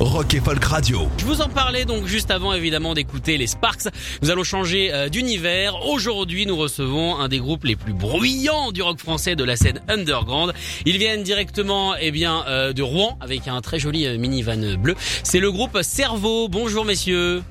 Rock et Folk Radio. Je vous en parlais donc juste avant évidemment d'écouter les Sparks. Nous allons changer euh, d'univers. Aujourd'hui, nous recevons un des groupes les plus bruyants du rock français de la scène underground. Ils viennent directement eh bien euh, de Rouen avec un très joli euh, minivan bleu. C'est le groupe Cerveau. Bonjour messieurs.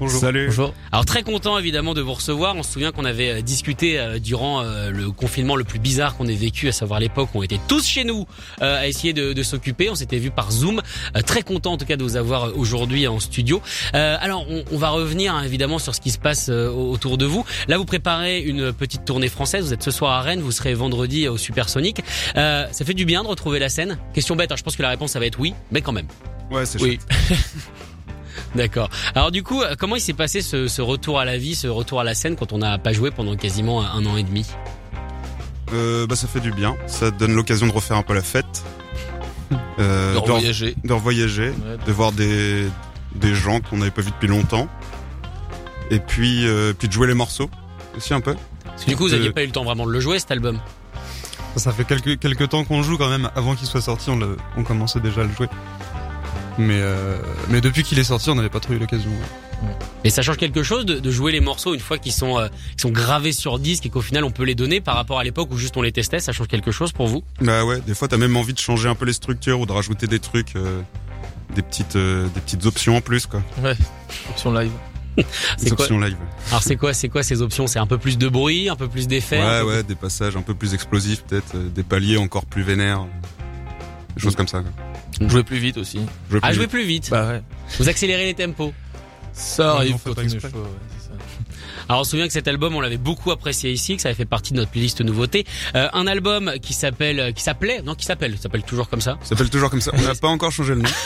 Bonjour. Salut. Alors très content évidemment de vous recevoir. On se souvient qu'on avait euh, discuté euh, durant euh, le confinement le plus bizarre qu'on ait vécu, à savoir l'époque où on était tous chez nous euh, à essayer de, de s'occuper. On s'était vu par Zoom. Euh, très content en tout cas de vous avoir euh, aujourd'hui en studio. Euh, alors on, on va revenir hein, évidemment sur ce qui se passe euh, autour de vous. Là vous préparez une petite tournée française. Vous êtes ce soir à Rennes, vous serez vendredi au Supersonic. Euh, ça fait du bien de retrouver la scène. Question bête, hein, je pense que la réponse ça va être oui, mais quand même. Ouais, c'est Oui. D'accord. Alors du coup, euh, comment il s'est passé ce, ce retour à la vie, ce retour à la scène quand on n'a pas joué pendant quasiment un, an et demi? Euh, bah ça fait du bien. Ça donne l'occasion de refaire un peu la fête. Euh, De re- revoyager. de revoyager, de voir des, des gens qu'on n'avait pas vus depuis longtemps. Et puis, euh, puis de jouer les morceaux aussi un peu. Parce que du coup, vous n'aviez pas eu le temps vraiment de le jouer cet album? Ça fait quelques, quelques temps qu'on joue quand même. Avant qu'il soit sorti, on, le- on commençait déjà à le jouer. Mais, euh, mais depuis qu'il est sorti, on n'avait pas trop eu l'occasion. Et ça change quelque chose de, de jouer les morceaux une fois qu'ils sont, euh, qu'ils sont gravés sur disque et qu'au final on peut les donner par rapport à l'époque où juste on les testait. Ça change quelque chose pour vous? Bah ouais, des fois t'as même envie de changer un peu les structures ou de rajouter des trucs, euh, des petites, euh, des petites options en plus quoi. Ouais. Option live. Des C'est quoi options live. Alors c'est quoi, c'est quoi ces options? C'est un peu plus de bruit, un peu plus d'effets Ouais ouais, des passages un peu plus explosifs peut-être, euh, des paliers encore plus vénères, des choses comme ça. Quoi. Jouer plus vite aussi. Jouer Ah, plus jouer vite. plus vite. Bah ouais. Vous accélérez les tempos. Ça arrive on fait quand pas on exprès. chaud, ouais. Alors on se souvient que cet album on l'avait beaucoup apprécié ici, que ça avait fait partie de notre playlist nouveauté. Euh, un album qui s'appelle, qui s'appelait, non qui s'appelle, s'appelle toujours comme ça. S'appelle toujours comme ça. On n'a pas encore changé le nom.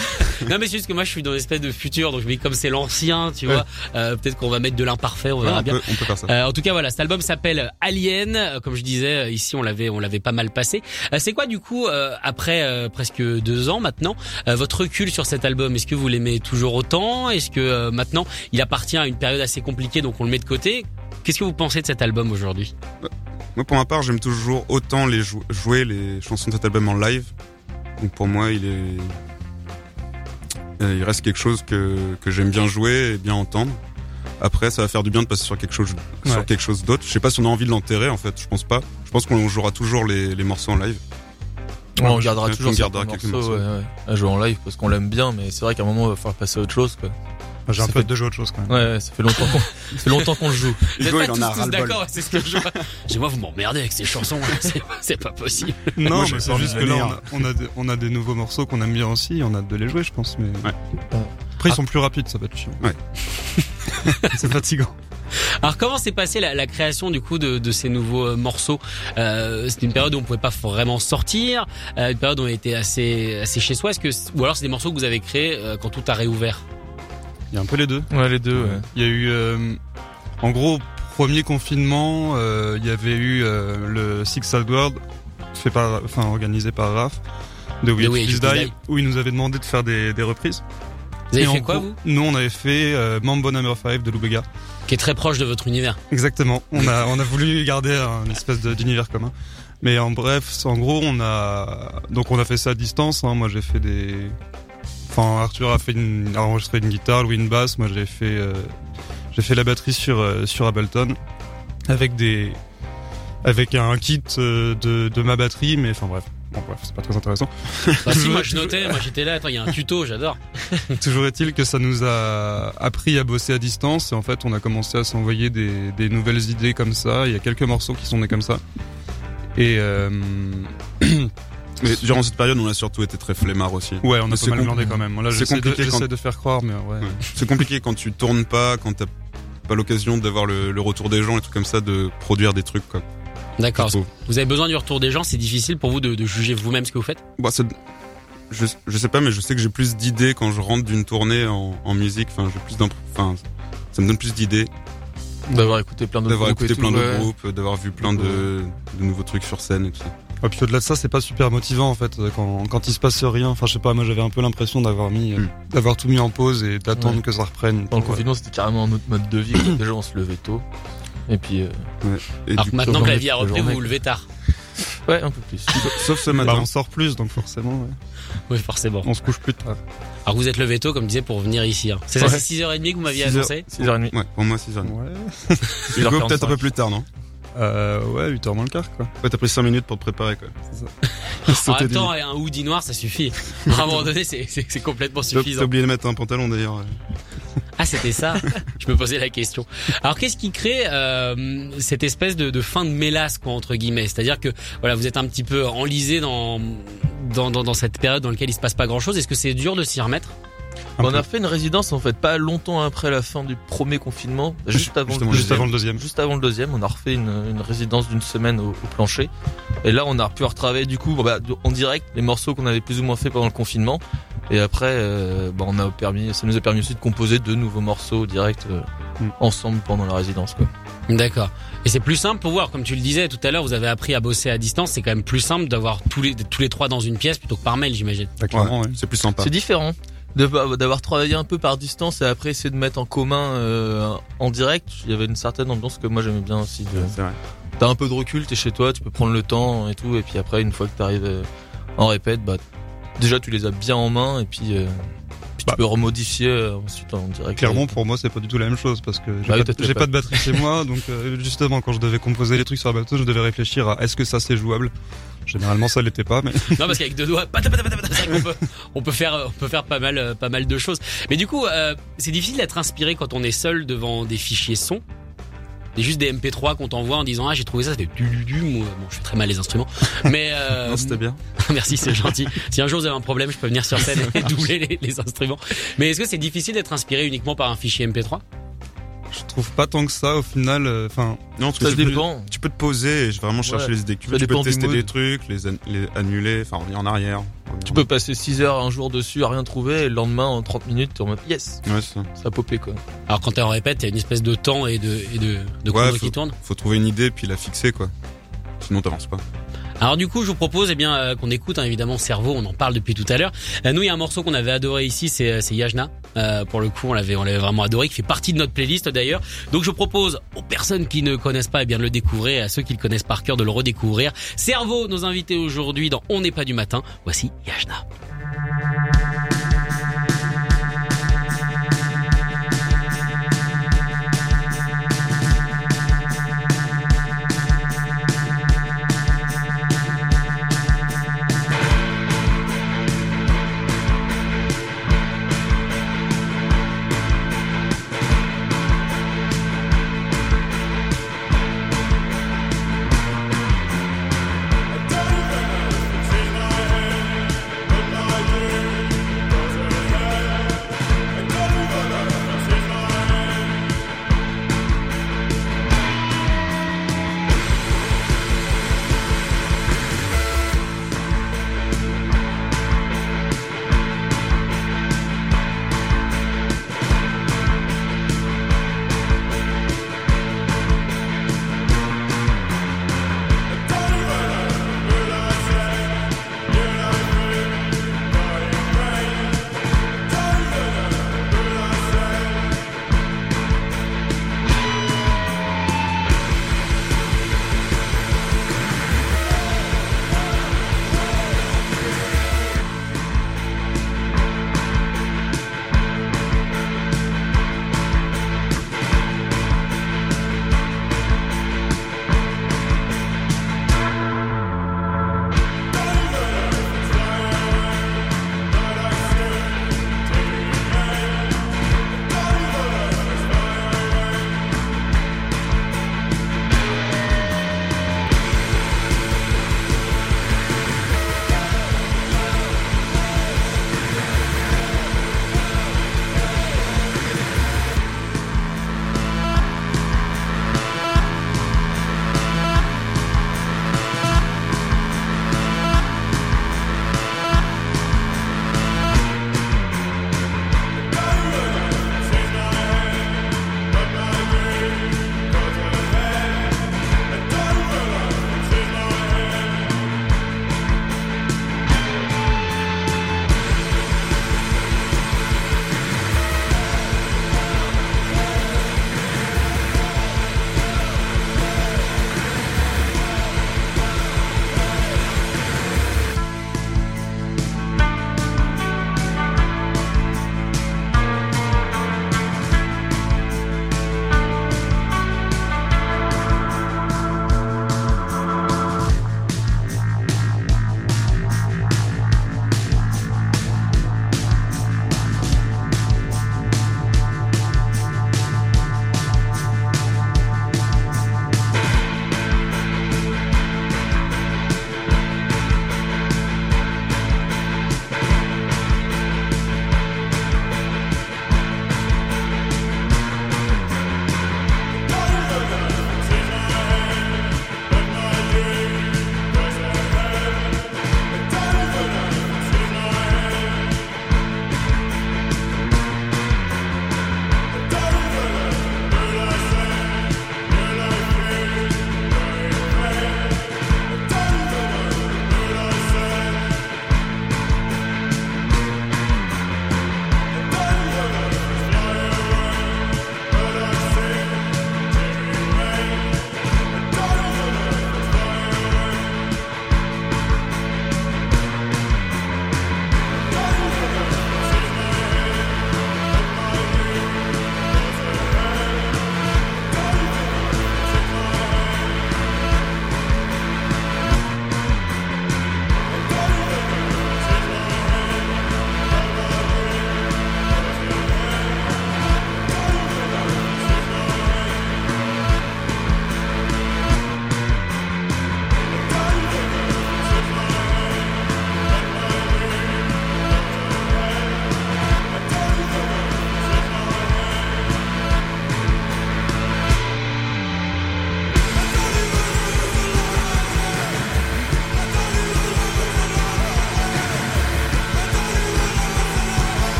Non mais c'est juste que moi je suis dans une espèce de futur, donc je me dis comme c'est l'ancien, tu vois, euh, peut-être qu'on va mettre de l'imparfait, on verra on, bien. peut, on peut faire ça. Euh, en tout cas voilà, cet album s'appelle Alien, Euh, comme je disais euh, ici on l'avait on l'avait pas mal passé. Euh, c'est quoi du coup euh, après euh, presque deux ans maintenant euh, votre recul sur cet album? Est-ce que vous l'aimez toujours autant? Est-ce que euh, maintenant il appartient à une période assez compliquée donc on le met de côté? Qu'est-ce que vous pensez de cet album aujourd'hui? Moi, pour ma part, j'aime toujours autant les jou- jouer les chansons de cet album en live. Donc pour moi, il est, euh, il reste quelque chose que que j'aime bien jouer et bien entendre. Après, ça va faire du bien de passer sur quelque chose sur Ouais. quelque chose d'autre. Je sais pas si on a envie de l'enterrer en fait. Je pense pas. Je pense qu'on jouera toujours les, les morceaux en live. Ouais, on gardera on toujours gardera certains quelques morceaux, morceaux. ouais, ouais, à jouer en live parce qu'on l'aime bien, mais c'est vrai qu'à un moment, il va falloir passer à autre chose, quoi. J'ai un peu fait- de jouer autre chose quand même. Ouais, ouais, ça fait longtemps qu'on, ça fait longtemps qu'on le joue. Vous êtes Hugo, pas il en tous, a tous d'accord C'est ce que je vois. J'ai moi vous m'emmerdez avec ces chansons, là. c'est pas, possible. Non, Moi, mais c'est juste que là, on a, on, a des, on a des nouveaux morceaux qu'on aime bien aussi. On a hâte de les jouer, je pense. Mais Ouais. après, ils sont plus rapides, ça va être chiant. Ouais. c'est fatigant. Alors comment s'est passée la, la création du coup de, de ces nouveaux euh, morceaux? Euh, C'était une période où on pouvait pas vraiment sortir, euh, une période où on était assez assez chez soi. Est-ce que ou alors c'est des morceaux que vous avez créés euh, quand tout a réouvert? Il y a un peu les deux. Ouais, les deux, ouais. Il y a eu, euh, en gros, premier confinement, euh, il y avait eu euh, le Six World fait par, enfin organisé par Raph de We Die, Die. où il nous avait demandé de faire des, des reprises. Vous avez Et en fait quoi gros, vous Nous, on avait fait euh, Mambo Number 5 de Lubega. Qui est très proche de votre univers. Exactement. On a, on a voulu garder un espèce d'univers commun. Mais en bref, en gros, on a, donc on a fait ça à distance. hein. Moi, j'ai fait des, enfin, Arthur a fait une, a enregistré une guitare, Louis une basse. Moi, j'ai fait, euh, j'ai fait la batterie sur, euh, sur Ableton. Avec des, avec un kit euh, de, de ma batterie, mais enfin bref. Bon bref, c'est pas très intéressant. Bah si, moi je notais, moi j'étais là. Attends, il y a un tuto, j'adore. Toujours est-il que ça nous a appris à bosser à distance et en fait on a commencé à s'envoyer des, des nouvelles idées comme ça. Il y a quelques morceaux qui sont nés comme ça. Et euh, Mais durant cette période, on a surtout été très flemmard aussi. ouais, on a pas c'est mal glandé quand même. Là, c'est j'essaie de, compliqué quand- de faire croire, mais ouais. Ouais. C'est compliqué quand tu tournes pas, quand t'as pas l'occasion d'avoir le, le retour des gens et trucs comme ça, de produire des trucs quoi. D'accord. Vous avez besoin du retour des gens, c'est difficile pour vous de, de juger vous-même ce que vous faites? C'est- je, je sais pas, mais je sais que j'ai plus d'idées quand je rentre d'une tournée en, en musique. Enfin, j'ai plus enfin, ça me donne plus d'idées D'avoir écouté plein d'autres d'avoir groupes et écouté tout, plein d'autres ouais. groupes, d'avoir vu plein de, de nouveaux trucs sur scène et tout ça. Et puis au-delà de ça, c'est pas super motivant en fait quand, quand il se passe rien. Enfin, je sais pas, moi j'avais un peu l'impression d'avoir mis, euh, Hmm. d'avoir tout mis en pause et d'attendre Ouais. que ça reprenne. Dans le euh, confinement, c'était carrément un autre mode de vie. Déjà, on se levait tôt. Et puis, euh, Et Alors maintenant que la vie a repris, vous vous levez tard. ouais, un peu plus. sauf ce bah, matin. on sort plus, donc forcément, ouais. Oui, forcément. on se couche plus tard. Alors vous êtes levé tôt, comme disait, pour venir ici. hein. C'est ça, Ouais. c'est 6h30 que vous m'aviez 6 heures- annoncé 6h30. Ouais, pour moi, 6h30. Ouais. Tu peux 6h45. peut-être un peu plus tard, non? Euh, ouais, 8h moins le quart, quoi. Ouais, t'as pris 5 minutes pour te préparer, quoi. En Sauter même du temps, un hoodie noir, ça suffit. À un moment donné, c'est- c'est c'est complètement T'as t'as suffisant. oublié de mettre un pantalon d'ailleurs. Ah, c'était ça. Je me posais la question. Alors, qu'est-ce qui crée euh, cette espèce de, de fin de mélasse, quoi, entre guillemets? C'est-à-dire que voilà, vous êtes un petit peu enlisé dans dans, dans, dans cette période dans laquelle il se passe pas grand-chose. Est-ce que c'est dur de s'y remettre? On peu. a fait une résidence en fait pas longtemps après la fin du premier confinement, juste avant, le, Juste avant le deuxième. juste avant le deuxième, on a refait une, une résidence d'une semaine au, au plancher. Et là, on a pu retravailler du coup bah, en direct les morceaux qu'on avait plus ou moins fait pendant le confinement. Et après, euh, bah, on a permis, ça nous a permis aussi de composer deux nouveaux morceaux direct euh, Mm. ensemble pendant la résidence. Quoi. D'accord. Et c'est plus simple pour voir, comme tu le disais tout à l'heure, vous avez appris à bosser à distance. C'est quand même plus simple d'avoir tous les tous les trois dans une pièce plutôt que par mail, j'imagine. Ouais, ouais. c'est plus sympa. C'est différent d'avoir travaillé un peu par distance et après essayer de mettre en commun euh, en direct. Il y avait une certaine ambiance que moi j'aimais bien aussi. de- C'est vrai. T'as un peu de recul, t'es chez toi, tu peux prendre le temps et tout, et puis après une fois que t'arrives euh, en répète, bah déjà tu les as bien en main et puis, euh, puis Bah. tu peux remodifier euh, ensuite en direct. Clairement, pour moi, c'est pas du tout la même chose parce que j'ai Bah pas, de batterie chez moi, donc euh, justement, quand je devais composer les trucs sur la batterie, je devais réfléchir à est-ce que ça c'est jouable? Généralement, ça l'était pas, mais Non, parce qu'avec deux doigts, peut, on peut faire, on peut faire pas mal, euh, pas mal de choses. Mais du coup, euh, c'est difficile d'être inspiré quand on est seul devant des fichiers son. C'est juste des MP3 qu'on t'envoie en disant ah j'ai trouvé ça, ça fait du du du. Moi, bon, je fais très mal les instruments, mais euh, Non, c'était bien. merci, c'est gentil. Si un jour vous avez un problème, je peux venir sur scène et doubler les, les instruments. Mais est-ce que c'est difficile d'être inspiré uniquement par un fichier MP3 je trouve pas tant que ça au final. euh, Enfin, Non, parce que Ça tu peux- dépend. Tu peux te poser et vraiment chercher Ouais. les idées que tu Ça veux. Tu peux tester des trucs, les, an- les annuler, enfin revenir en arrière. Tu peux passer 6 heures un jour dessus à rien trouver et le lendemain en 30 minutes t'es en mode yes, Ouais, ça. ça a popé quoi. Alors quand t'es en répète, il y a une espèce de temps et de, et de, de Ouais, faut- qui tourne. Faut trouver une idée puis la fixer quoi. Sinon t'avances pas. Alors du coup, je vous propose eh bien euh, qu'on écoute hein, évidemment Cerveau, on en parle depuis tout à l'heure. Euh, nous, il y a un morceau qu'on avait adoré ici, c'est euh, c'est Yajna. Euh, pour le coup, on l'avait on l'avait vraiment adoré, qui fait partie de notre playlist d'ailleurs. Donc je propose aux personnes qui ne connaissent pas eh bien de le découvrir et à ceux qui le connaissent par cœur de le redécouvrir. Cerveau, nos invités aujourd'hui dans On n'est pas du matin. Voici Yajna.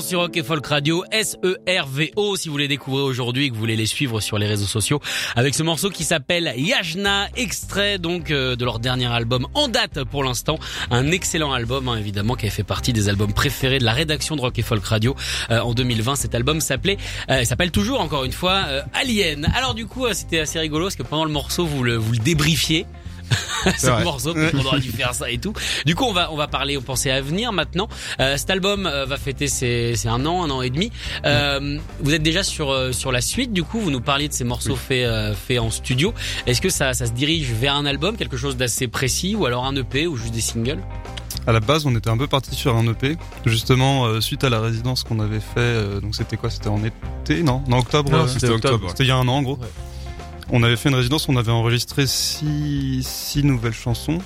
Sur Rock et Folk Radio, S-E-R-V-O, si vous les découvrez aujourd'hui et que vous voulez les suivre sur les réseaux sociaux, avec ce morceau qui s'appelle Yajna, extrait donc euh, de leur dernier album en date pour l'instant, un excellent album hein, évidemment qui a fait partie des albums préférés de la rédaction de Rock et Folk Radio euh, en 2020. Cet album s'appelait, euh, s'appelle toujours encore une fois Alien. Alors du coup, c'était assez rigolo parce que pendant le morceau vous le vous le débriefiez. ce vrai. morceau parce qu'on aurait dû faire ça et tout. Du coup, on va on va parler, on pensait à venir maintenant. Euh, cet album euh, va fêter ses, ses un an, un an et demi. Euh, Vous êtes déjà sur sur la suite. Du coup, vous nous parliez de ces morceaux faits euh, faits en studio. Est-ce que ça ça se dirige vers un album, quelque chose d'assez précis, ou alors un EP ou juste des singles? À la base, on était un peu parti sur un EP, justement euh, suite à la résidence qu'on avait fait. euh, donc c'était quoi? C'était en été Non, en octobre. Non, euh, c'était octobre. C'était il y a un an en gros. Ouais. On avait fait une résidence, on avait enregistré six, six nouvelles chansons.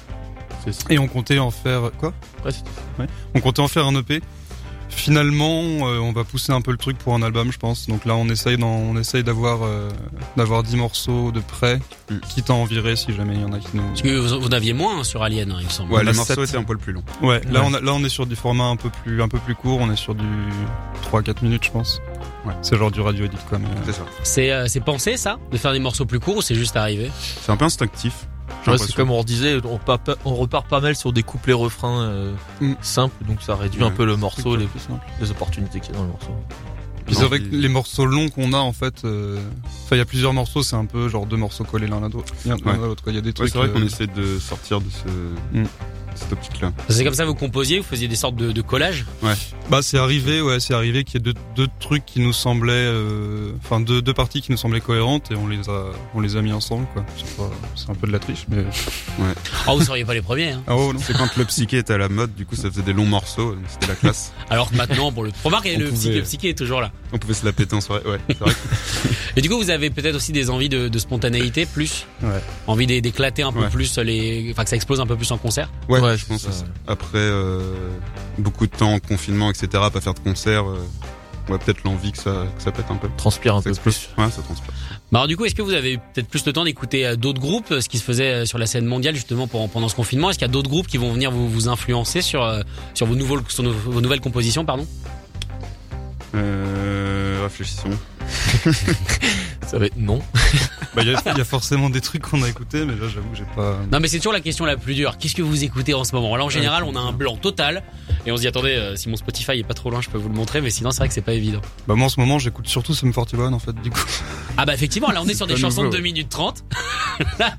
Et on comptait en faire quoi? Ouais, On comptait en faire un EP. Finalement, euh, on va pousser un peu le truc pour un album, je pense. Donc là, on essaye, d'en- on essaye d'avoir euh, d'avoir 10 morceaux de près, Mm. quitte à en virer si jamais il y en a qui nous. Parce que vous, vous en aviez moins hein, sur Alien, hein, il me semble. Ouais, les morceaux étaient un peu plus longs. Ouais, là Ouais. on a, là on est sur du format un peu plus un peu plus court, on est sur du 3 4 minutes je pense. Ouais. C'est genre du radio edit quoi mais C'est ça. C'est euh, c'est pensé ça, de faire des morceaux plus courts ou c'est juste arrivé? C'est un peu instinctif. Ouais, c'est comme on disait, on, repart pas mal sur des couplets refrains euh, Mm. simples, donc ça réduit un peu le morceau, les, plus simple. les opportunités qu'il y a dans le morceau. C'est vrai que les morceaux longs qu'on a en fait euh, enfin il y a plusieurs morceaux, c'est un peu genre deux morceaux collés l'un à l'autre. Il y a des Ouais, trucs c'est vrai euh, qu'on essaie de sortir de ce, Mm. Cette optique-là. C'est comme ça que vous composiez, vous faisiez des sortes de, de collages Bah c'est arrivé, ouais, c'est arrivé qu'il y ait deux, deux trucs qui nous semblaient, euh, enfin deux, deux parties qui nous semblaient cohérentes et on les a, on les a mis ensemble quoi. C'est un peu de la triche, mais Oh, vous seriez pas les premiers. Hein. ah oh non. C'est quand le psyché était à la mode, du coup ça faisait des longs morceaux, c'était la classe. Alors que maintenant, pour le remarque, le pouvait- psyché, psyché est toujours là. On pouvait se la péter en soirée. Ouais, c'est vrai. Et du coup, vous avez peut-être aussi des envies de, de spontanéité plus, Ouais. envie d'é- d'éclater un peu Ouais. plus les, enfin que ça explose un peu plus en concert. Ouais, Ouais, je pense ça. Après euh, beaucoup de temps en confinement, etc., pas faire de concert, euh, ouais, peut-être l'envie que ça, que ça pète un peu. Transpire un Ça peu explose. plus. Ouais, ça transpire. Bah alors du coup, est-ce que vous avez peut-être plus le temps d'écouter euh, d'autres groupes, ce qui se faisait sur la scène mondiale justement pendant ce confinement? Est-ce qu'il y a d'autres groupes qui vont venir vous, vous influencer sur sur vos nouveaux sur vos nouvelles compositions, pardon? Euh, réfléchissons. Ça va être non. Bah, il y, a- il y a forcément des trucs qu'on a écoutés, mais là, j'avoue, j'ai pas. Non mais c'est toujours la question la plus dure. Qu'est-ce que vous écoutez en ce moment? Là en général, on a un blanc total et on se dit attendez, euh, si mon Spotify est pas trop loin, je peux vous le montrer, mais sinon c'est vrai que c'est pas évident. Bah, moi, en ce moment, j'écoute surtout Sum 41, en fait, du coup. Ah bah effectivement, là on est sur des chansons de nouveau, 2 minutes 30.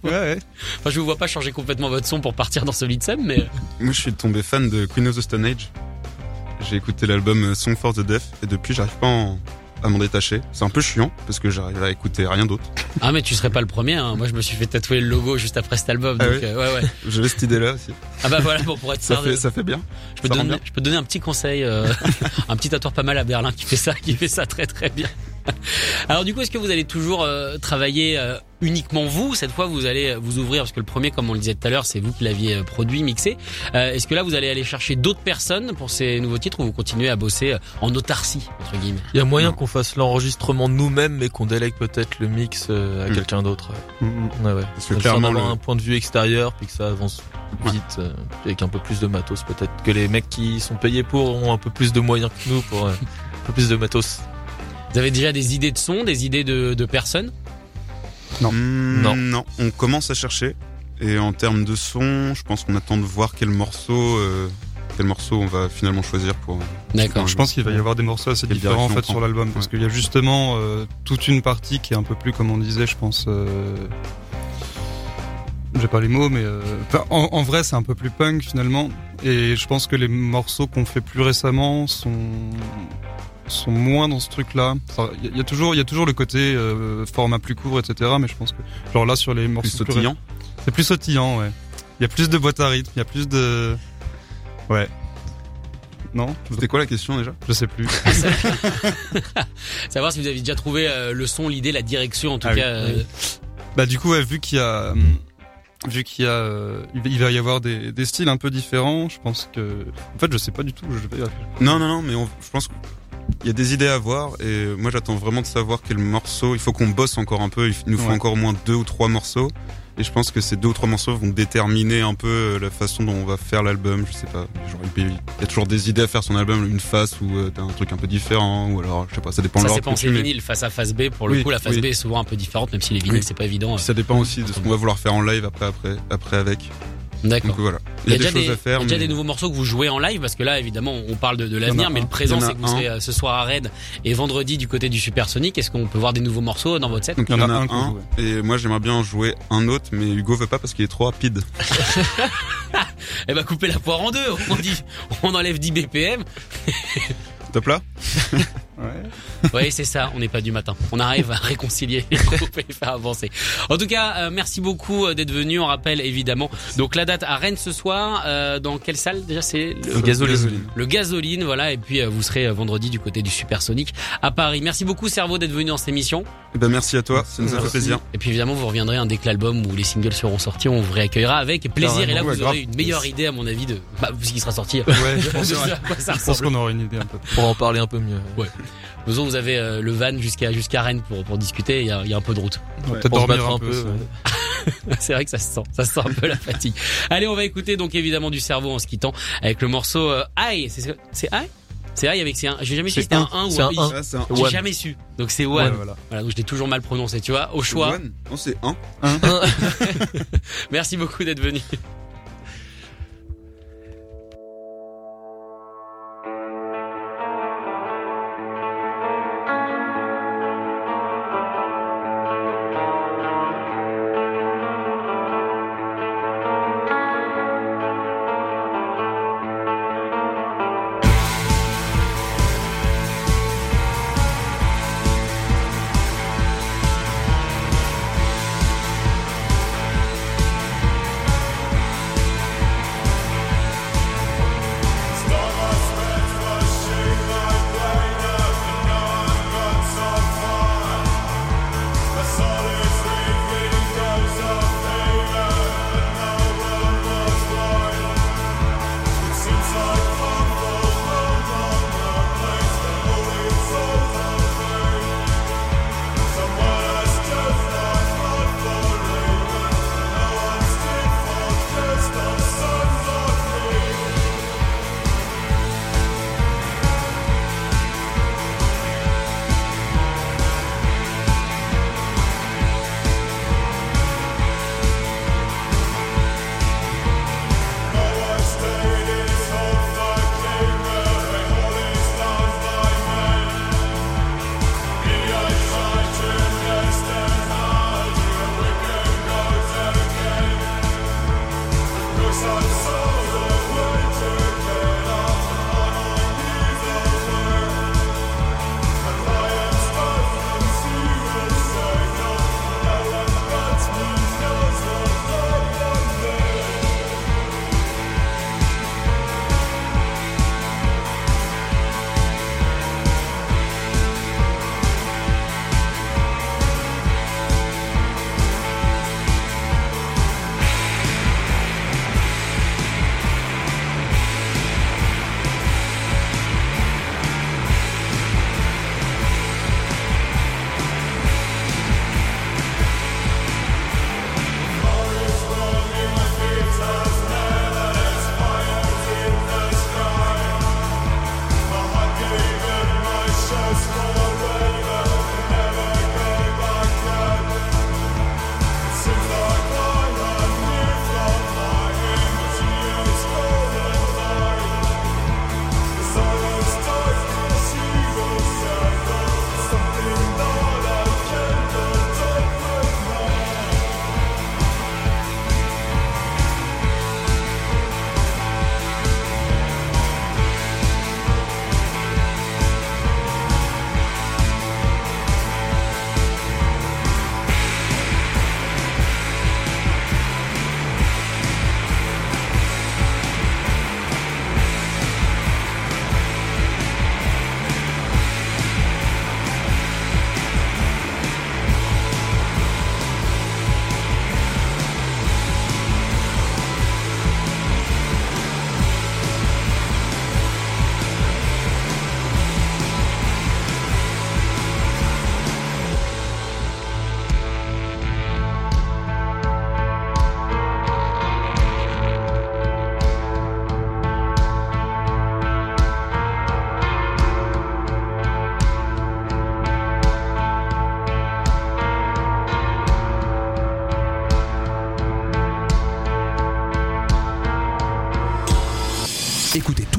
Ouais, ouais. Enfin, je vous vois pas changer complètement votre son pour partir dans Solid Sum, mais Moi, je suis tombé fan de Queen of the Stone Age. J'ai écouté l'album euh, Song for the Deaf et depuis, j'arrive pas en- à m'en détacher. C'est un peu chiant parce que j'arrive à écouter rien d'autre. ah mais tu serais pas le premier. Hein. Moi je me suis fait tatouer le logo juste après cet album. Ah donc, oui euh, ouais ouais. J'avais cette idée-là aussi. Ah bah voilà pour, pour être Ça fait, ça fait bien. Je peux, Ça te rend donner, bien. je peux te donner un petit conseil, euh, un petit tatoueur pas mal à Berlin qui fait ça, qui fait ça très très bien. Alors du coup, est-ce que vous allez toujours euh, travailler euh, uniquement vous? Cette fois, vous allez vous ouvrir parce que le premier, comme on le disait tout à l'heure, c'est vous qui l'aviez euh, produit, mixé. Euh, est-ce que là, vous allez aller chercher d'autres personnes pour ces nouveaux titres ou vous continuez à bosser euh, en autarcie entre guillemets? Il y a moyen Non. qu'on fasse l'enregistrement nous-mêmes, mais qu'on délègue peut-être le mix euh, à Mm. quelqu'un d'autre. Mm, mm. Ouais, ouais. Parce que clairement, le- un point de vue extérieur, puis que ça avance Ouais. vite, euh, avec un peu plus de matos peut-être. Que les mecs qui sont payés pour ont un peu plus de moyens que nous pour euh, un peu plus de matos. Vous avez déjà des idées de son, des idées de, de personnes Non. Hmm, Non. Non, on commence à chercher. Et en termes de son, je pense qu'on attend de voir quel morceau, euh, quel morceau on va finalement choisir pour. D'accord. Je pense qu'il va y avoir des morceaux assez Quelle différents en fait sur l'album parce Ouais. qu'il y a justement euh, toute une partie qui est un peu plus comme on disait je pense euh... j'ai pas les mots mais euh, enfin, en, en vrai c'est un peu plus punk finalement et je pense que les morceaux qu'on fait plus récemment sont sont moins dans ce truc là il y, a- il y a toujours il y a toujours le côté euh, format plus court etc mais je pense que genre là sur les morceaux plus sautillant. c'est plus sautillant ouais il y a plus de boîte à rythme il y a plus de ouais non? C'était quoi la question déjà? Je sais plus Savoir si vous avez déjà trouvé euh, le son, l'idée, la direction en tout Ah oui, cas. euh, oui. Bah du coup, ouais, vu qu'il y a, vu qu'il y a, euh, il va- y avoir des, des styles un peu différents, je pense que, en fait, je sais pas du tout. Je vais. Non, non, non, mais on- je pense qu'il y a des idées à voir et moi j'attends vraiment de savoir quel morceau. Il faut qu'on bosse encore un peu. Il nous faut Ouais. encore au moins deux ou trois morceaux Et je pense que ces deux ou trois morceaux vont déterminer un peu euh, la façon dont on va faire l'album. Je sais pas. Genre, il il y a toujours des idées à faire son album, une face où euh, t'as un truc un peu différent, ou alors je sais pas. Ça dépend de Ça leur c'est vinyle face à face B. Pour le Oui, coup, la face oui. B est souvent un peu différente, même si les vinyles Oui. c'est pas évident. Ça dépend aussi de ce qu'on va vouloir faire en live après, après, après avec. D'accord. Donc voilà. Il y a, des déjà, choses des, à faire. il y a déjà mais- des nouveaux morceaux que vous jouez en live parce que là évidemment on parle de, de en l'avenir mais un. le présent c'est que vous un. serez euh, ce soir à Rennes et vendredi du côté du Supersonic. Est-ce qu'on peut voir des nouveaux morceaux dans votre set Donc Il y en a un et moi j'aimerais bien en jouer un autre, mais Hugo veut pas parce qu'il est trop rapide. Eh ben couper la poire en deux. On dit on enlève 10 BPM. Top là Ouais. Oui, c'est ça, on n'est pas du matin. On arrive à réconcilier les groupes et les faire avancer. En tout cas, euh, merci beaucoup euh, d'être venu. On rappelle évidemment donc la date à Rennes ce soir. euh, dans quelle salle déjà C'est le, Le gasoline. le gasoline, voilà. Et puis euh, vous serez euh, vendredi du côté du Supersonic à Paris. Merci beaucoup Cerveau d'être venu dans cette émission. Eh ben merci à toi, ça nous a fait plaisir. Et puis évidemment, vous reviendrez hein, dès que l'album ou les singles seront sortis. On vous réaccueillera avec plaisir. Et là, Carrément, vous ouais, aurez une meilleure idée, à mon avis, de bah, ce qui sera sorti. Ouais, je pense, De ouais. ce à quoi ça Je pense qu'on aura une idée un peu. Pour en parler un peu mieux. Vous vous avez euh, le van jusqu'à jusqu'à Rennes pour pour discuter. Il y a, il y a un peu de route. On va peut-être dormir un un peu. C'est vrai que ça se sent, ça se sent un peu la fatigue. Allez, on va écouter donc évidemment du cerveau en se quittant avec le morceau euh, Aïe. C'est c'est Aïe? C'est Aïe avec c'est un. J'ai jamais su si C'est c'était un un. 1 ou C'est un un J'ai jamais su. Donc c'est Ouais, One. voilà. Voilà, donc je l'ai toujours mal prononcé, tu vois. Au choix. One Non, c'est un. Merci beaucoup d'être venu.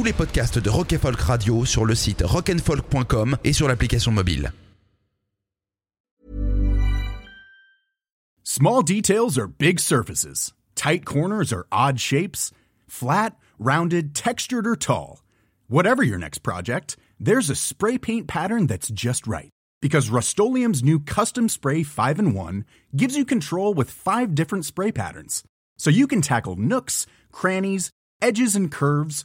Les podcasts de Rock and Folk Radio sur le site rockandfolk.com et sur l'application mobile. Small details are big surfaces. Tight corners are odd shapes. Flat, rounded, textured, or tall. Whatever your next project, there's a spray paint pattern that's just right. Because Rust new Custom Spray 5 in 1 gives you control with five different spray patterns. So you can tackle nooks, crannies, edges, and curves